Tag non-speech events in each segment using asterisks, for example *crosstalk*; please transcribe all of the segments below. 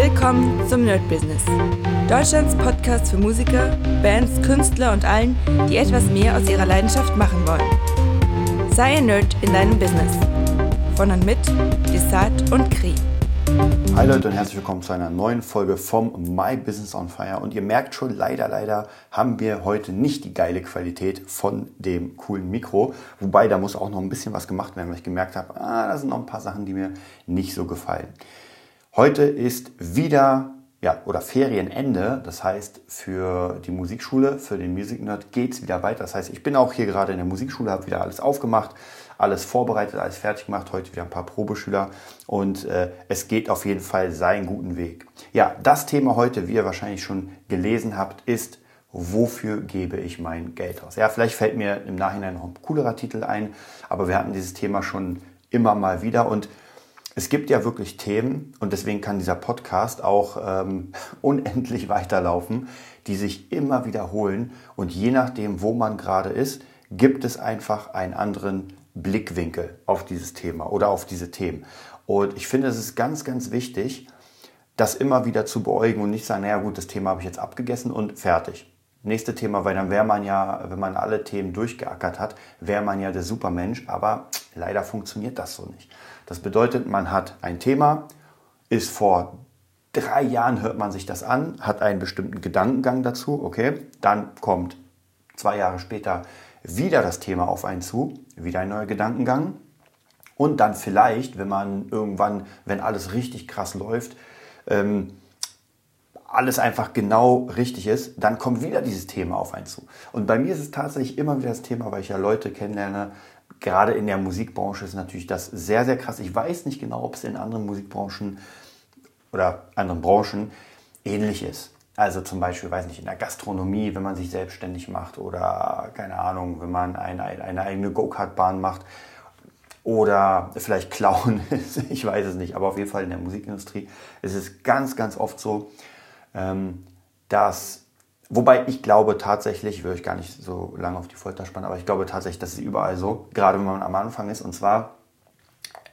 Willkommen zum Nerd Business. Deutschlands Podcast für Musiker, Bands, Künstler und allen, die etwas mehr aus ihrer Leidenschaft machen wollen. Sei ein Nerd in deinem Business. Von und mit Desart und Kri. Hi Leute und herzlich willkommen zu einer neuen Folge vom My Business on Fire. Und ihr merkt schon, leider, leider haben wir heute nicht die geile Qualität von dem coolen Mikro. Wobei, da muss auch noch ein bisschen was gemacht werden, weil ich gemerkt habe, ah, da sind noch ein paar Sachen, die mir nicht so gefallen. Heute ist wieder, ja, oder Ferienende. Das heißt, für die Musikschule, für den Music Nerd geht es wieder weiter. Das heißt, ich bin auch hier gerade in der Musikschule, habe wieder alles aufgemacht, alles vorbereitet, alles fertig gemacht. Heute wieder ein paar Probeschüler und äh, es geht auf jeden Fall seinen guten Weg. Ja, das Thema heute, wie ihr wahrscheinlich schon gelesen habt, ist, wofür gebe ich mein Geld aus? Ja, vielleicht fällt mir im Nachhinein noch ein coolerer Titel ein, aber wir hatten dieses Thema schon immer mal wieder und es gibt ja wirklich Themen und deswegen kann dieser Podcast auch ähm, *laughs* unendlich weiterlaufen, die sich immer wiederholen und je nachdem, wo man gerade ist, gibt es einfach einen anderen Blickwinkel auf dieses Thema oder auf diese Themen. Und ich finde, es ist ganz, ganz wichtig, das immer wieder zu beäugen und nicht sagen, naja gut, das Thema habe ich jetzt abgegessen und fertig. Nächste Thema, weil dann wäre man ja, wenn man alle Themen durchgeackert hat, wäre man ja der Supermensch, aber leider funktioniert das so nicht. Das bedeutet, man hat ein Thema, ist vor drei Jahren hört man sich das an, hat einen bestimmten Gedankengang dazu, okay, dann kommt zwei Jahre später wieder das Thema auf einen zu, wieder ein neuer Gedankengang und dann vielleicht, wenn man irgendwann, wenn alles richtig krass läuft, ähm, alles einfach genau richtig ist, dann kommt wieder dieses Thema auf einen zu. Und bei mir ist es tatsächlich immer wieder das Thema, weil ich ja Leute kennenlerne, gerade in der Musikbranche ist natürlich das sehr, sehr krass. Ich weiß nicht genau, ob es in anderen Musikbranchen oder anderen Branchen ähnlich ist. Also zum Beispiel, weiß nicht, in der Gastronomie, wenn man sich selbstständig macht oder keine Ahnung, wenn man eine, eine eigene Go-Kart-Bahn macht oder vielleicht klauen *laughs* ist, ich weiß es nicht, aber auf jeden Fall in der Musikindustrie ist es ganz, ganz oft so, ähm, dass Wobei ich glaube tatsächlich, ich will euch gar nicht so lange auf die Folter spannen, aber ich glaube tatsächlich, das ist überall so, gerade wenn man am Anfang ist. Und zwar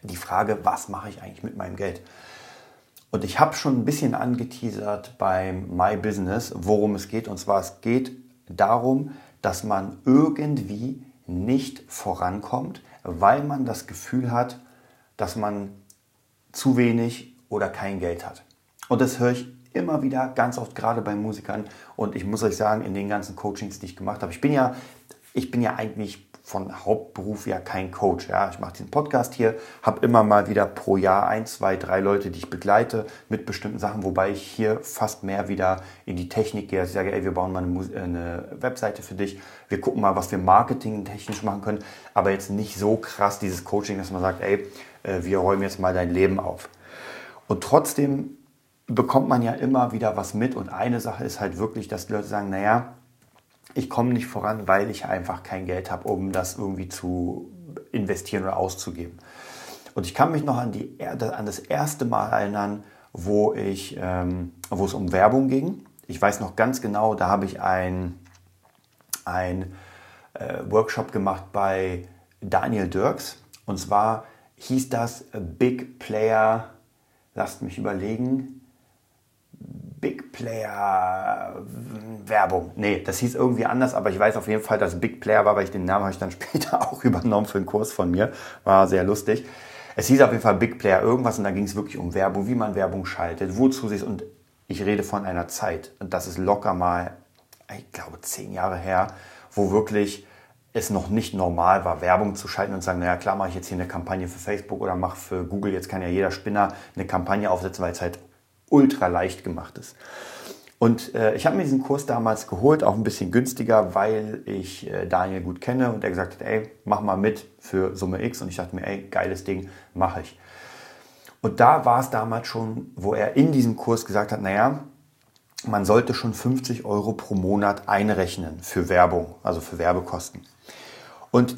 die Frage, was mache ich eigentlich mit meinem Geld? Und ich habe schon ein bisschen angeteasert beim My Business, worum es geht. Und zwar es geht darum, dass man irgendwie nicht vorankommt, weil man das Gefühl hat, dass man zu wenig oder kein Geld hat. Und das höre ich immer wieder, ganz oft gerade bei Musikern. Und ich muss euch sagen, in den ganzen Coachings, die ich gemacht habe, ich bin ja, ich bin ja eigentlich von Hauptberuf ja kein Coach. Ja, ich mache diesen Podcast hier, habe immer mal wieder pro Jahr ein, zwei, drei Leute, die ich begleite mit bestimmten Sachen, wobei ich hier fast mehr wieder in die Technik gehe. Also ich sage, ey, wir bauen mal eine, äh, eine Webseite für dich. Wir gucken mal, was wir marketingtechnisch machen können, aber jetzt nicht so krass dieses Coaching, dass man sagt, ey, äh, wir räumen jetzt mal dein Leben auf. Und trotzdem bekommt man ja immer wieder was mit. Und eine Sache ist halt wirklich, dass die Leute sagen, naja, ich komme nicht voran, weil ich einfach kein Geld habe, um das irgendwie zu investieren oder auszugeben. Und ich kann mich noch an, die, an das erste Mal erinnern, wo, ich, ähm, wo es um Werbung ging. Ich weiß noch ganz genau, da habe ich ein, ein äh, Workshop gemacht bei Daniel Dirks. Und zwar hieß das Big Player, lasst mich überlegen, Player Werbung. Nee, das hieß irgendwie anders, aber ich weiß auf jeden Fall, dass Big Player war, weil ich den Namen habe ich dann *laughs* später auch übernommen für einen Kurs von mir. War sehr lustig. Es hieß auf jeden Fall Big Player irgendwas und da ging es wirklich um Werbung, wie man Werbung schaltet, wozu sie es und ich rede von einer Zeit und das ist locker mal, ich glaube, zehn Jahre her, wo wirklich es noch nicht normal war, Werbung zu schalten und zu sagen, naja, klar mache ich jetzt hier eine Kampagne für Facebook oder mache für Google, jetzt kann ja jeder Spinner eine Kampagne aufsetzen, weil es halt ultra leicht gemacht ist. Und äh, ich habe mir diesen Kurs damals geholt, auch ein bisschen günstiger, weil ich äh, Daniel gut kenne und er gesagt hat, ey, mach mal mit für Summe X. Und ich dachte mir, ey, geiles Ding, mache ich. Und da war es damals schon, wo er in diesem Kurs gesagt hat, naja, man sollte schon 50 Euro pro Monat einrechnen für Werbung, also für Werbekosten. Und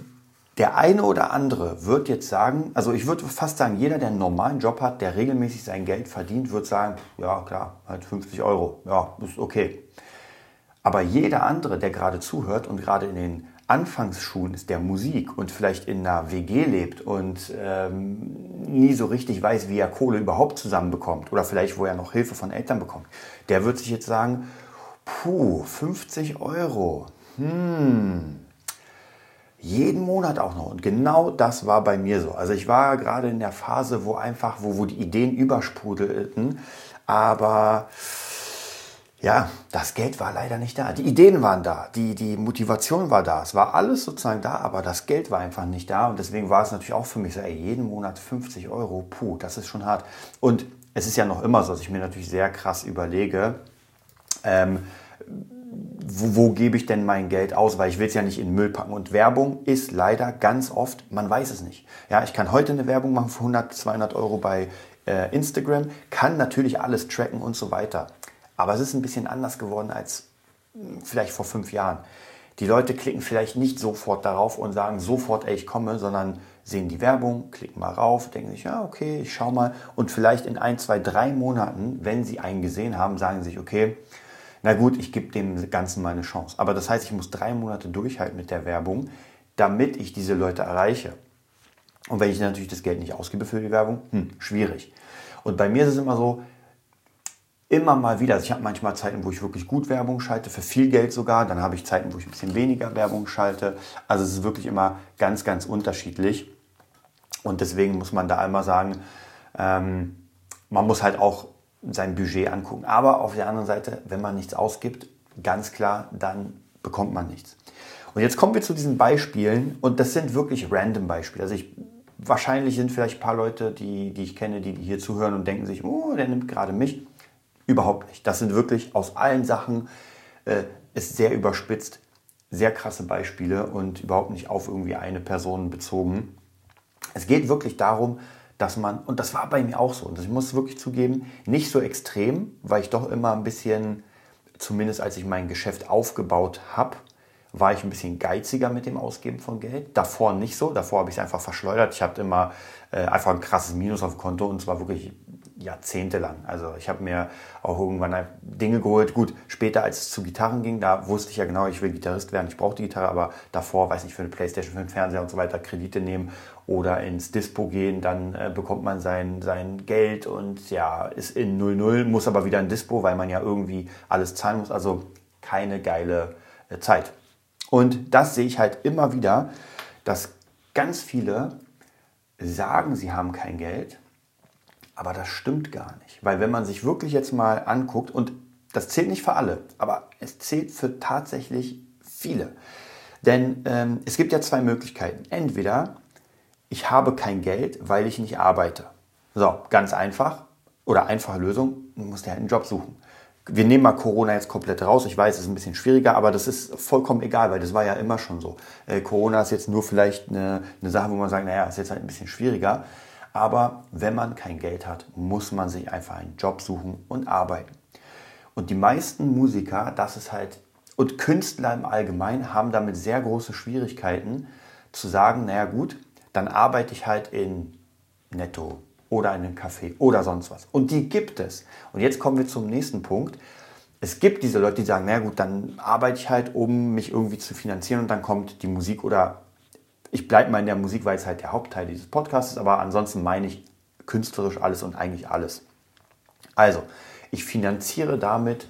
der eine oder andere wird jetzt sagen, also ich würde fast sagen, jeder, der einen normalen Job hat, der regelmäßig sein Geld verdient, wird sagen, ja klar, halt 50 Euro, ja, ist okay. Aber jeder andere, der gerade zuhört und gerade in den Anfangsschuhen ist der Musik und vielleicht in einer WG lebt und ähm, nie so richtig weiß, wie er Kohle überhaupt zusammenbekommt oder vielleicht wo er noch Hilfe von Eltern bekommt, der wird sich jetzt sagen, puh, 50 Euro, hm, jeden Monat auch noch. Und genau das war bei mir so. Also ich war gerade in der Phase, wo einfach, wo, wo die Ideen übersprudelten, aber ja, das Geld war leider nicht da. Die Ideen waren da, die, die Motivation war da. Es war alles sozusagen da, aber das Geld war einfach nicht da. Und deswegen war es natürlich auch für mich so, ey, jeden Monat 50 Euro, puh, das ist schon hart. Und es ist ja noch immer so, dass ich mir natürlich sehr krass überlege, ähm, wo, wo, gebe ich denn mein Geld aus, weil ich will es ja nicht in Müll packen. Und Werbung ist leider ganz oft, man weiß es nicht. Ja, ich kann heute eine Werbung machen für 100, 200 Euro bei äh, Instagram, kann natürlich alles tracken und so weiter. Aber es ist ein bisschen anders geworden als hm, vielleicht vor fünf Jahren. Die Leute klicken vielleicht nicht sofort darauf und sagen sofort, ey, ich komme, sondern sehen die Werbung, klicken mal rauf, denken sich, ja, okay, ich schau mal. Und vielleicht in ein, zwei, drei Monaten, wenn sie einen gesehen haben, sagen sie sich, okay, na gut, ich gebe dem Ganzen mal eine Chance. Aber das heißt, ich muss drei Monate durchhalten mit der Werbung, damit ich diese Leute erreiche. Und wenn ich natürlich das Geld nicht ausgebe für die Werbung, hm, schwierig. Und bei mir ist es immer so, immer mal wieder. Also ich habe manchmal Zeiten, wo ich wirklich gut Werbung schalte, für viel Geld sogar. Dann habe ich Zeiten, wo ich ein bisschen weniger Werbung schalte. Also es ist wirklich immer ganz, ganz unterschiedlich. Und deswegen muss man da einmal sagen, ähm, man muss halt auch sein Budget angucken. Aber auf der anderen Seite, wenn man nichts ausgibt, ganz klar, dann bekommt man nichts. Und jetzt kommen wir zu diesen Beispielen und das sind wirklich random Beispiele. Also ich, wahrscheinlich sind vielleicht ein paar Leute, die, die ich kenne, die hier zuhören und denken sich, oh, der nimmt gerade mich. Überhaupt nicht. Das sind wirklich aus allen Sachen, äh, ist sehr überspitzt, sehr krasse Beispiele und überhaupt nicht auf irgendwie eine Person bezogen. Es geht wirklich darum, dass man, und das war bei mir auch so, und ich muss wirklich zugeben, nicht so extrem, weil ich doch immer ein bisschen, zumindest als ich mein Geschäft aufgebaut habe, war ich ein bisschen geiziger mit dem Ausgeben von Geld. Davor nicht so. Davor habe ich es einfach verschleudert. Ich hatte immer äh, einfach ein krasses Minus auf dem Konto und zwar wirklich jahrzehntelang. Also ich habe mir auch irgendwann Dinge geholt. Gut, später als es zu Gitarren ging, da wusste ich ja genau, ich will Gitarrist werden, ich brauche die Gitarre, aber davor, weiß nicht, für eine Playstation, für einen Fernseher und so weiter Kredite nehmen oder ins Dispo gehen, dann äh, bekommt man sein, sein Geld und ja, ist in 0-0, muss aber wieder in Dispo, weil man ja irgendwie alles zahlen muss. Also keine geile äh, Zeit. Und das sehe ich halt immer wieder, dass ganz viele sagen, sie haben kein Geld, aber das stimmt gar nicht. Weil wenn man sich wirklich jetzt mal anguckt, und das zählt nicht für alle, aber es zählt für tatsächlich viele. Denn ähm, es gibt ja zwei Möglichkeiten. Entweder ich habe kein Geld, weil ich nicht arbeite. So, ganz einfach. Oder einfache Lösung, du musst dir halt einen Job suchen. Wir nehmen mal Corona jetzt komplett raus. Ich weiß, es ist ein bisschen schwieriger, aber das ist vollkommen egal, weil das war ja immer schon so. Äh, Corona ist jetzt nur vielleicht eine, eine Sache, wo man sagt, naja, ist jetzt halt ein bisschen schwieriger. Aber wenn man kein Geld hat, muss man sich einfach einen Job suchen und arbeiten. Und die meisten Musiker, das ist halt, und Künstler im Allgemeinen haben damit sehr große Schwierigkeiten zu sagen, naja gut, dann arbeite ich halt in Netto oder in einem Café oder sonst was. Und die gibt es. Und jetzt kommen wir zum nächsten Punkt. Es gibt diese Leute, die sagen, naja gut, dann arbeite ich halt, um mich irgendwie zu finanzieren und dann kommt die Musik oder ich bleibe mal in der Musik, weil es halt der Hauptteil dieses Podcasts aber ansonsten meine ich künstlerisch alles und eigentlich alles. Also, ich finanziere damit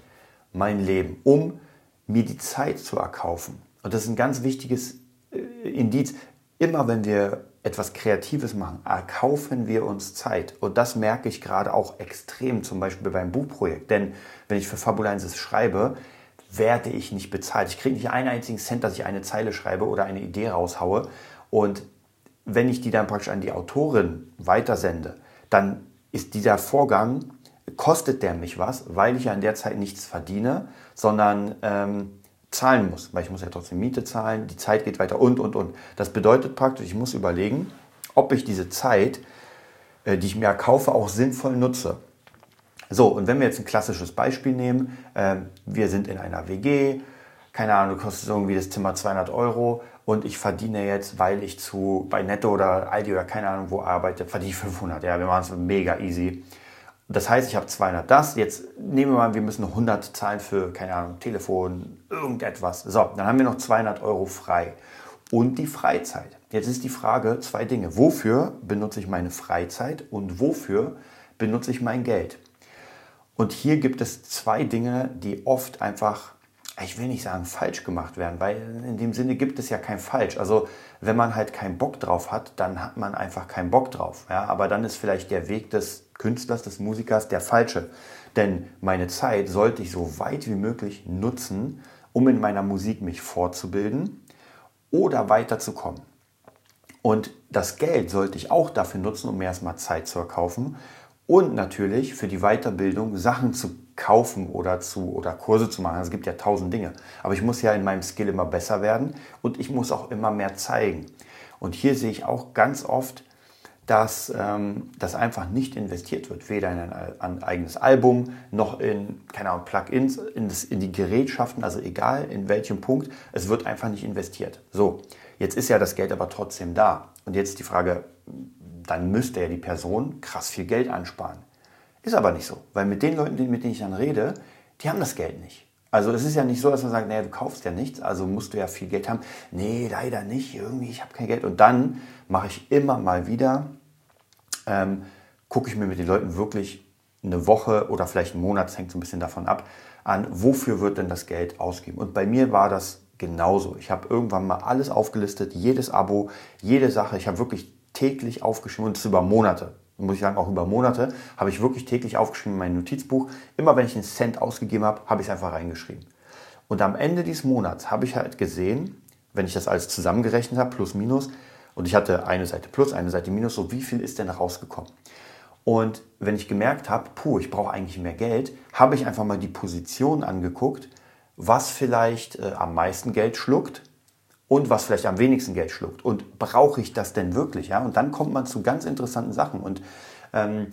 mein Leben, um mir die Zeit zu erkaufen. Und das ist ein ganz wichtiges äh, Indiz. Immer wenn wir etwas Kreatives machen, erkaufen wir uns Zeit. Und das merke ich gerade auch extrem, zum Beispiel beim Buchprojekt. Denn wenn ich für Fabulensis schreibe, werde ich nicht bezahlt. Ich kriege nicht einen einzigen Cent, dass ich eine Zeile schreibe oder eine Idee raushaue. Und wenn ich die dann praktisch an die Autorin weitersende, dann ist dieser Vorgang, kostet der mich was, weil ich ja in der Zeit nichts verdiene, sondern ähm, zahlen muss, weil ich muss ja trotzdem Miete zahlen, die Zeit geht weiter und, und, und. Das bedeutet praktisch, ich muss überlegen, ob ich diese Zeit, äh, die ich mir kaufe, auch sinnvoll nutze. So, und wenn wir jetzt ein klassisches Beispiel nehmen, äh, wir sind in einer WG, keine Ahnung, kostet irgendwie das Zimmer 200 Euro und ich verdiene jetzt, weil ich zu bei Netto oder Aldi oder keine Ahnung wo arbeite, verdiene ich 500. Ja, wir machen es mega easy. Das heißt, ich habe 200 das. Jetzt nehmen wir mal, wir müssen 100 zahlen für, keine Ahnung, Telefon, irgendetwas. So, dann haben wir noch 200 Euro frei. Und die Freizeit. Jetzt ist die Frage, zwei Dinge. Wofür benutze ich meine Freizeit und wofür benutze ich mein Geld? Und hier gibt es zwei Dinge, die oft einfach, ich will nicht sagen falsch gemacht werden, weil in dem Sinne gibt es ja kein falsch. Also wenn man halt keinen Bock drauf hat, dann hat man einfach keinen Bock drauf. Ja? Aber dann ist vielleicht der Weg des Künstlers, des Musikers der falsche. Denn meine Zeit sollte ich so weit wie möglich nutzen, um in meiner Musik mich fortzubilden oder weiterzukommen. Und das Geld sollte ich auch dafür nutzen, um mir erstmal Zeit zu erkaufen und natürlich für die Weiterbildung Sachen zu kaufen oder, zu, oder Kurse zu machen. Es gibt ja tausend Dinge. Aber ich muss ja in meinem Skill immer besser werden und ich muss auch immer mehr zeigen. Und hier sehe ich auch ganz oft, dass ähm, das einfach nicht investiert wird, weder in ein, ein, eigenes Album noch in, keine Ahnung, Plugins, in, in die Gerätschaften, also egal in welchem Punkt, es wird einfach nicht investiert. So, jetzt ist ja das Geld aber trotzdem da. Und jetzt die Frage, dann müsste ja die Person krass viel Geld ansparen. Ist aber nicht so, weil mit den Leuten, mit denen ich dann rede, die haben das Geld nicht. Also es ist ja nicht so, dass man sagt, naja, du kaufst ja nichts, also musst du ja viel Geld haben. Nee, leider nicht, irgendwie, ich habe kein Geld. Und dann mache ich immer mal wieder, ähm, gucke ich mir mit den Leuten wirklich eine Woche oder vielleicht einen Monat, das hängt so ein bisschen davon ab, an, wofür wird denn das Geld ausgeben. Und bei mir war das genauso. Ich habe irgendwann mal alles aufgelistet, jedes Abo, jede Sache. Ich habe wirklich täglich aufgeschrieben und das über Monate. Muss ich sagen, auch über Monate habe ich wirklich täglich aufgeschrieben in mein Notizbuch. Immer wenn ich einen Cent ausgegeben habe, habe ich es einfach reingeschrieben. Und am Ende dieses Monats habe ich halt gesehen, wenn ich das alles zusammengerechnet habe, plus minus, und ich hatte eine Seite plus, eine Seite minus, so wie viel ist denn rausgekommen? Und wenn ich gemerkt habe, puh, ich brauche eigentlich mehr Geld, habe ich einfach mal die Position angeguckt, was vielleicht äh, am meisten Geld schluckt und was vielleicht am wenigsten Geld schluckt. Und brauche ich das denn wirklich? Ja? Und dann kommt man zu ganz interessanten Sachen. Und ähm,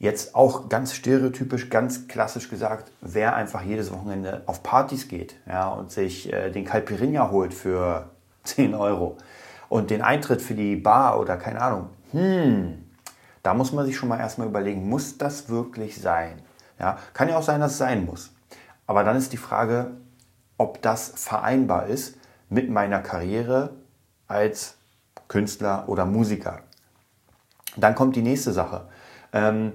jetzt auch ganz stereotypisch, ganz klassisch gesagt, wer einfach jedes Wochenende auf Partys geht ja, und sich äh, den Calpirinha holt für *laughs* 10 Euro und den Eintritt für die Bar oder keine Ahnung, hm, da muss man sich schon mal erstmal überlegen, muss das wirklich sein? Ja, kann ja auch sein, dass es sein muss. Aber dann ist die Frage, ob das vereinbar ist mit meiner Karriere als Künstler oder Musiker. Dann kommt die nächste Sache. Ähm,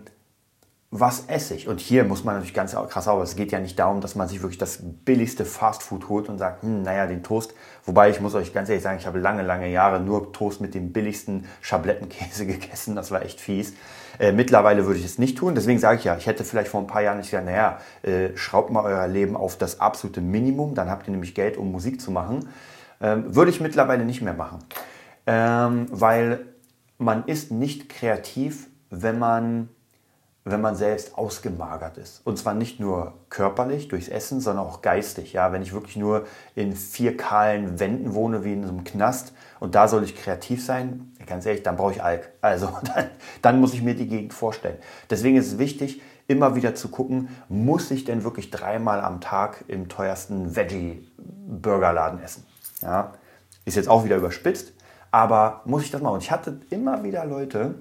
was esse ich? Und hier muss man natürlich ganz krass auf. Es geht ja nicht darum, dass man sich wirklich das billigste Fastfood holt und sagt, hm, naja, den Toast. Wobei ich muss euch ganz ehrlich sagen, ich habe lange, lange Jahre nur Toast mit dem billigsten Schablettenkäse *laughs* gegessen. Das war echt fies. Äh, mittlerweile würde ich es nicht tun. Deswegen sage ich ja, ich hätte vielleicht vor ein paar Jahren nicht gesagt, naja, äh, schraubt mal euer Leben auf das absolute Minimum. Dann habt ihr nämlich Geld, um Musik zu machen. Ähm, würde ich mittlerweile nicht mehr machen. Ähm, weil man ist nicht kreativ, wenn man wenn man selbst ausgemagert ist. Und zwar nicht nur körperlich durchs Essen, sondern auch geistig. Ja, wenn ich wirklich nur in vier kahlen Wänden wohne wie in so einem Knast und da soll ich kreativ sein, ganz ehrlich, dann brauche ich Alk. Also *laughs* dann, dann muss ich mir die Gegend vorstellen. Deswegen ist es wichtig, immer wieder zu gucken, muss ich denn wirklich dreimal am Tag im teuersten Veggie-Burgerladen essen? Ja, ist jetzt auch wieder überspitzt, aber muss ich das machen? Und ich hatte immer wieder Leute,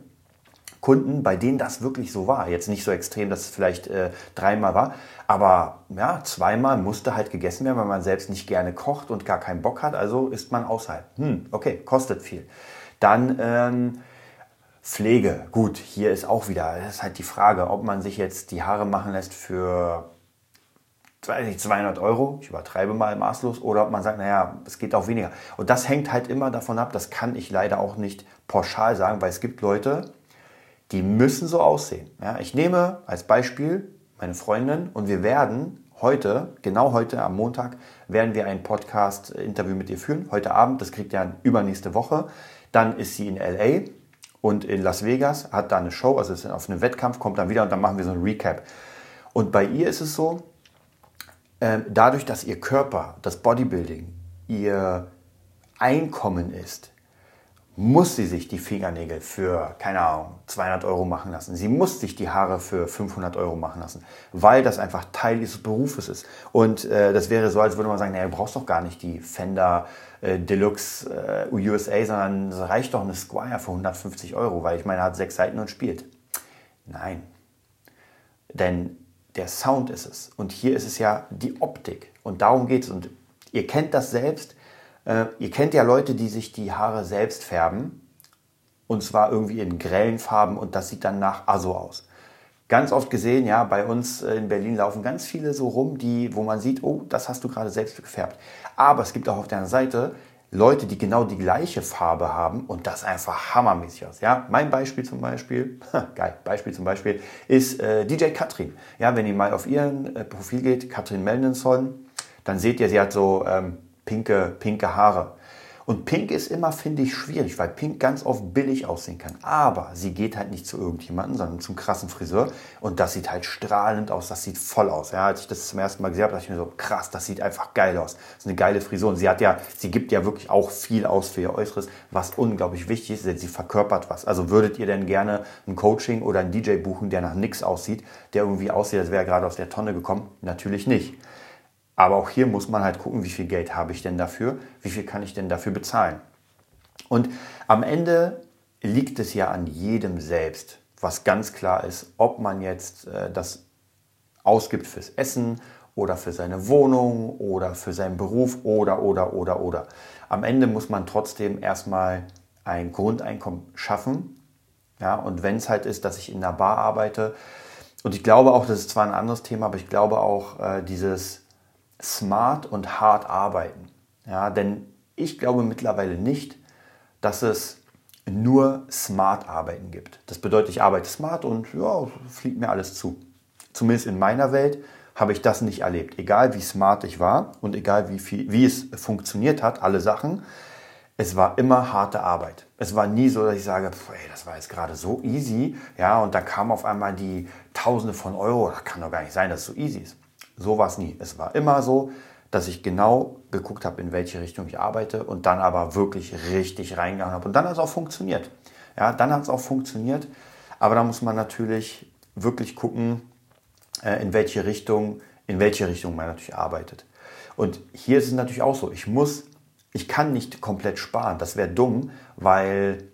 Kunden, bei denen das wirklich so war. Jetzt nicht so extrem, dass es vielleicht äh, dreimal war, aber ja, zweimal musste halt gegessen werden, weil man selbst nicht gerne kocht und gar keinen Bock hat. Also isst man außerhalb. Hm, okay, kostet viel. Dann ähm, Pflege. Gut, hier ist auch wieder, das ist halt die Frage, ob man sich jetzt die Haare machen lässt für 200 Euro, ich übertreibe mal maßlos, oder ob man sagt, naja, es geht auch weniger. Und das hängt halt immer davon ab, das kann ich leider auch nicht pauschal sagen, weil es gibt Leute, die müssen so aussehen. Ja, ich nehme als Beispiel meine Freundin und wir werden heute, genau heute am Montag, werden wir ein Podcast-Interview mit ihr führen. Heute Abend, das kriegt ihr übernächste Woche. Dann ist sie in LA und in Las Vegas, hat da eine Show, also ist auf einem Wettkampf, kommt dann wieder und dann machen wir so ein Recap. Und bei ihr ist es so, äh, dadurch, dass ihr Körper, das Bodybuilding, ihr Einkommen ist, muss sie sich die Fingernägel für, keine Ahnung, 200 Euro machen lassen. Sie muss sich die Haare für 500 Euro machen lassen, weil das einfach Teil dieses Berufes ist. Und äh, das wäre so, als würde man sagen, naja, du brauchst doch gar nicht die Fender äh, Deluxe äh, USA, sondern es reicht doch eine Squire für 150 Euro, weil ich meine, er hat sechs Seiten und spielt. Nein. Denn der Sound ist es. Und hier ist es ja die Optik. Und darum geht es. Und ihr kennt das selbst. Äh, ihr kennt ja Leute, die sich die Haare selbst färben. Und zwar irgendwie in grellen Farben. Und das sieht dann nach Aso aus. Ganz oft gesehen, ja, bei uns in Berlin laufen ganz viele so rum, die, wo man sieht, oh, das hast du gerade selbst gefärbt. Aber es gibt auch auf der Seite Leute, die genau die gleiche Farbe haben und das einfach hammermäßig aus. Ja, mein Beispiel zum Beispiel, *laughs* geil, Beispiel zum Beispiel ist äh, DJ Katrin. Ja, wenn ihr mal auf ihren äh, Profil geht, Katrin Meldenson, dann seht ihr, sie hat so ähm, pinke, pinke Haare. Und Pink ist immer, finde ich, schwierig, weil Pink ganz oft billig aussehen kann. Aber sie geht halt nicht zu irgendjemandem, sondern zum krassen Friseur. Und das sieht halt strahlend aus, das sieht voll aus. Ja, als ich das zum ersten Mal gesehen habe, dachte ich mir so, krass, das sieht einfach geil aus. Das ist eine geile Frisur. Und sie hat ja, sie gibt ja wirklich auch viel aus für ihr Äußeres, was unglaublich wichtig ist, denn sie verkörpert was. Also würdet ihr denn gerne ein Coaching oder einen DJ buchen, der nach nichts aussieht, der irgendwie aussieht, als wäre er gerade aus der Tonne gekommen? Natürlich nicht. Aber auch hier muss man halt gucken, wie viel Geld habe ich denn dafür, wie viel kann ich denn dafür bezahlen. Und am Ende liegt es ja an jedem selbst, was ganz klar ist, ob man jetzt äh, das ausgibt fürs Essen oder für seine Wohnung oder für seinen Beruf oder, oder, oder, oder. Am Ende muss man trotzdem erstmal ein Grundeinkommen schaffen. Ja, und wenn es halt ist, dass ich in einer Bar arbeite, und ich glaube auch, das ist zwar ein anderes Thema, aber ich glaube auch, äh, dieses smart und hart arbeiten. Ja, denn ich glaube mittlerweile nicht, dass es nur smart arbeiten gibt. Das bedeutet, ich arbeite smart und ja, fliegt mir alles zu. Zumindest in meiner Welt habe ich das nicht erlebt. Egal wie smart ich war und egal wie, viel, wie es funktioniert hat, alle Sachen, es war immer harte Arbeit. Es war nie so, dass ich sage, ey, das war jetzt gerade so easy, ja, und da kam auf einmal die Tausende von Euro. Das kann doch gar nicht sein, dass es so easy ist. So war es nie. Es war immer so, dass ich genau geguckt habe, in welche Richtung ich arbeite und dann aber wirklich richtig reingegangen habe. Und dann hat es auch funktioniert. Ja, dann hat es auch funktioniert. Aber da muss man natürlich wirklich gucken, äh, in welche Richtung, in welche Richtung man natürlich arbeitet. Und hier ist es natürlich auch so. Ich muss, ich kann nicht komplett sparen. Das wäre dumm, weil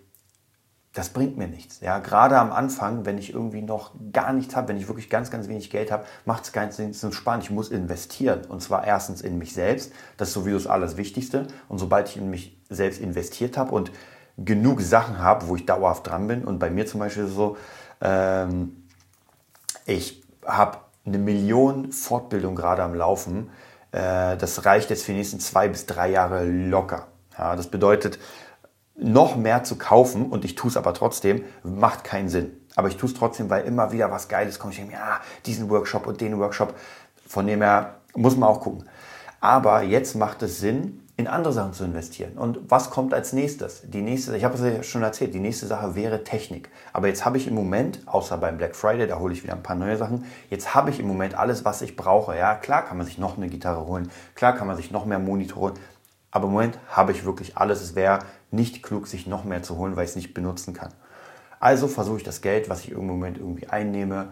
das bringt mir nichts. Ja, gerade am Anfang, wenn ich irgendwie noch gar nichts habe, wenn ich wirklich ganz, ganz wenig Geld habe, macht es keinen Sinn zu sparen. Ich muss investieren. Und zwar erstens in mich selbst. Das ist sowieso das Allerwichtigste. Und sobald ich in mich selbst investiert habe und genug Sachen habe, wo ich dauerhaft dran bin, und bei mir zum Beispiel so, ähm, ich habe eine Million Fortbildung gerade am Laufen. Äh, das reicht jetzt für die nächsten zwei bis drei Jahre locker. Ja, das bedeutet, noch mehr zu kaufen und ich tue es aber trotzdem, macht keinen Sinn. Aber ich tue es trotzdem, weil immer wieder was Geiles kommt. Ich denke, ja, diesen Workshop und den Workshop, von dem her muss man auch gucken. Aber jetzt macht es Sinn, in andere Sachen zu investieren. Und was kommt als nächstes? Die nächste, ich habe es ja schon erzählt, die nächste Sache wäre Technik. Aber jetzt habe ich im Moment, außer beim Black Friday, da hole ich wieder ein paar neue Sachen, jetzt habe ich im Moment alles, was ich brauche. Ja, klar kann man sich noch eine Gitarre holen, klar kann man sich noch mehr Monitor holen, aber im Moment habe ich wirklich alles. Es wäre nicht klug, sich noch mehr zu holen, weil ich es nicht benutzen kann. Also versuche ich das Geld, was ich im Moment irgendwie einnehme,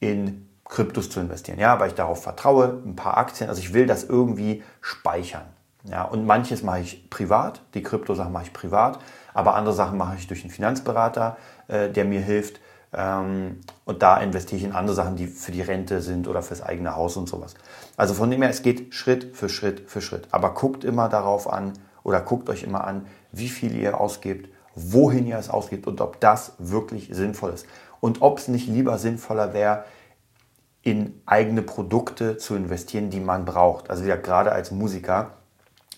in Kryptos zu investieren. Ja, weil ich darauf vertraue, ein paar Aktien. Also ich will das irgendwie speichern. Ja, und manches mache ich privat, die Kryptosachen mache ich privat, aber andere Sachen mache ich durch einen Finanzberater, äh, der mir hilft. Ähm, und da investiere ich in andere Sachen, die für die Rente sind oder fürs eigene Haus und sowas. Also von dem her, es geht Schritt für Schritt für Schritt. Aber guckt immer darauf an oder guckt euch immer an, wie viel ihr ausgebt, wohin ihr es ausgebt und ob das wirklich sinnvoll ist. Und ob es nicht lieber sinnvoller wäre, in eigene Produkte zu investieren, die man braucht. Also ja, gerade als Musiker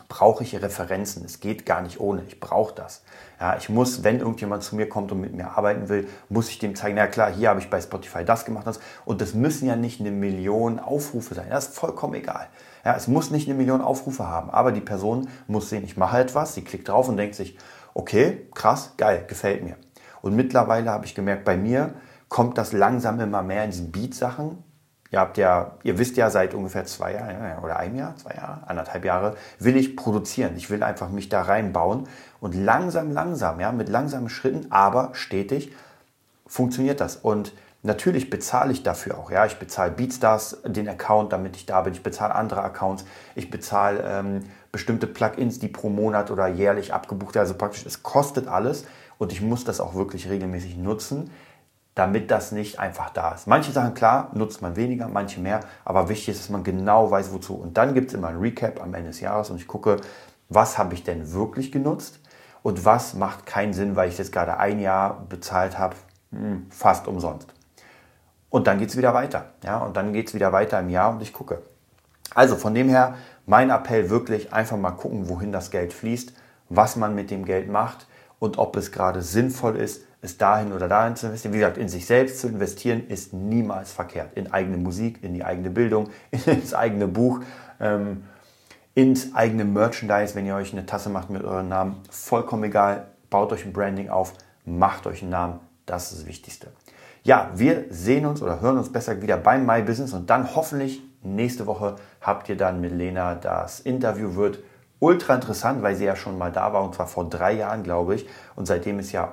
brauche ich Referenzen. Es geht gar nicht ohne. Ich brauche das. Ja, ich muss, wenn irgendjemand zu mir kommt und mit mir arbeiten will, muss ich dem zeigen, na klar, hier habe ich bei Spotify das gemacht. Das. Und das müssen ja nicht eine Million Aufrufe sein. Das ist vollkommen egal. Ja, es muss nicht eine Million Aufrufe haben. Aber die Person muss sehen, ich mache etwas, sie klickt drauf und denkt sich, okay, krass, geil, gefällt mir. Und mittlerweile habe ich gemerkt, bei mir kommt das langsam immer mehr in diesen Beat-Sachen. Ihr habt ja, ihr wisst ja seit ungefähr zwei Jahren oder einem Jahr, zwei Jahre, anderthalb Jahre, will ich produzieren. Ich will einfach mich da reinbauen und langsam, langsam, ja, mit langsamen Schritten, aber stetig funktioniert das. Und natürlich bezahle ich dafür auch. Ja, ich bezahle Beatstars den Account, damit ich da bin. Ich bezahle andere Accounts. Ich bezahle ähm, bestimmte Plugins, die pro Monat oder jährlich abgebucht werden. Also praktisch, es kostet alles und ich muss das auch wirklich regelmäßig nutzen damit das nicht einfach da ist. Manche Sachen, klar, nutzt man weniger, manche mehr, aber wichtig ist, dass man genau weiß, wozu. Und dann gibt es immer ein Recap am Ende des Jahres und ich gucke, was habe ich denn wirklich genutzt und was macht keinen Sinn, weil ich das gerade ein Jahr bezahlt habe, hm, fast umsonst. Und dann geht es wieder weiter. Ja, und dann geht es wieder weiter im Jahr und ich gucke. Also von dem her, mein Appell wirklich einfach mal gucken, wohin das Geld fließt, was man mit dem Geld macht und ob es gerade sinnvoll ist, es dahin oder dahin zu investieren. Wie gesagt, in sich selbst zu investieren ist niemals verkehrt. In eigene Musik, in die eigene Bildung, *laughs* ins eigene Buch, ähm, ins eigene Merchandise, wenn ihr euch eine Tasse macht mit eurem Namen. Vollkommen egal. Baut euch ein Branding auf, macht euch einen Namen. Das ist das Wichtigste. Ja, wir sehen uns oder hören uns besser wieder beim My Business und dann hoffentlich nächste Woche habt ihr dann mit Lena das Interview wird ultra interessant, weil sie ja schon mal da war und zwar vor drei Jahren, glaube ich. Und seitdem ist ja